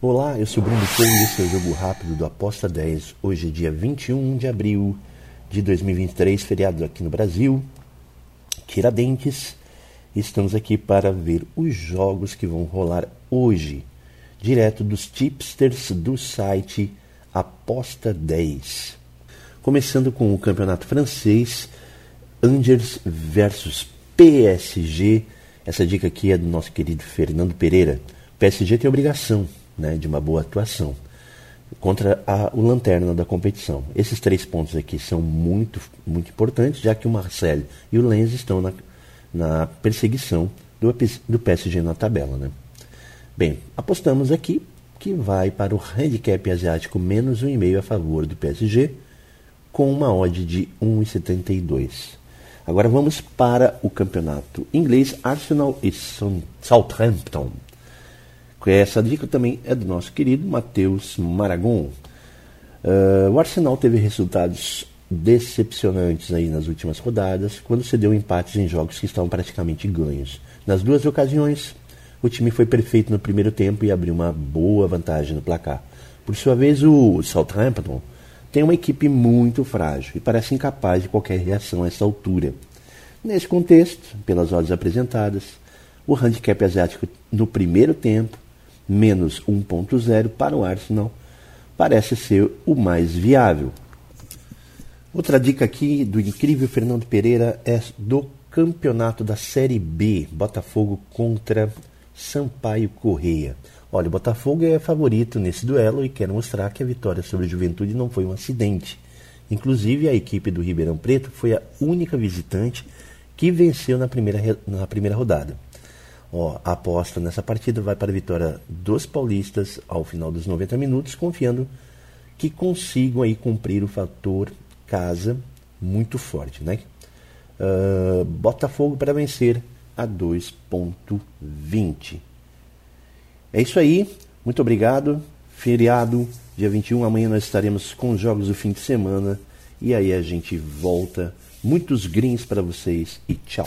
Olá, eu sou Bruno Couto e esse é o Jogo Rápido do Aposta 10. Hoje é dia 21 de abril de 2023, feriado aqui no Brasil, Tiradentes. Estamos aqui para ver os jogos que vão rolar hoje, direto dos tipsters do site Aposta 10. Começando com o campeonato francês, Angers versus PSG. Essa dica aqui é do nosso querido Fernando Pereira. PSG tem obrigação né, de uma boa atuação contra a, o lanterna da competição. Esses três pontos aqui são muito, muito importantes, já que o Marcel e o Lenz estão na, na perseguição do, do PSG na tabela. Né? Bem, apostamos aqui que vai para o handicap asiático menos 1,5 a favor do PSG, com uma odd de 1,72. Agora vamos para o campeonato inglês Arsenal e Southampton. Essa dica também é do nosso querido Matheus Maragon. Uh, o Arsenal teve resultados decepcionantes aí nas últimas rodadas, quando cedeu empates em jogos que estavam praticamente ganhos. Nas duas ocasiões, o time foi perfeito no primeiro tempo e abriu uma boa vantagem no placar. Por sua vez, o Southampton tem uma equipe muito frágil e parece incapaz de qualquer reação a essa altura. Nesse contexto, pelas odds apresentadas, o handicap asiático no primeiro tempo menos 1.0 para o Arsenal parece ser o mais viável. Outra dica aqui do incrível Fernando Pereira é do campeonato da Série B, Botafogo contra Sampaio Correia. Olha, o Botafogo é favorito nesse duelo e quer mostrar que a vitória sobre a Juventude não foi um acidente. Inclusive, a equipe do Ribeirão Preto foi a única visitante que venceu na primeira, na primeira rodada. Ó, a aposta nessa partida vai para a vitória dos paulistas ao final dos 90 minutos, confiando que consigam aí cumprir o fator casa muito forte, né? Uh, Botafogo para vencer a 2.20. É isso aí. Muito obrigado. Feriado, dia 21. Amanhã nós estaremos com os jogos do fim de semana. E aí a gente volta. Muitos greens para vocês e tchau.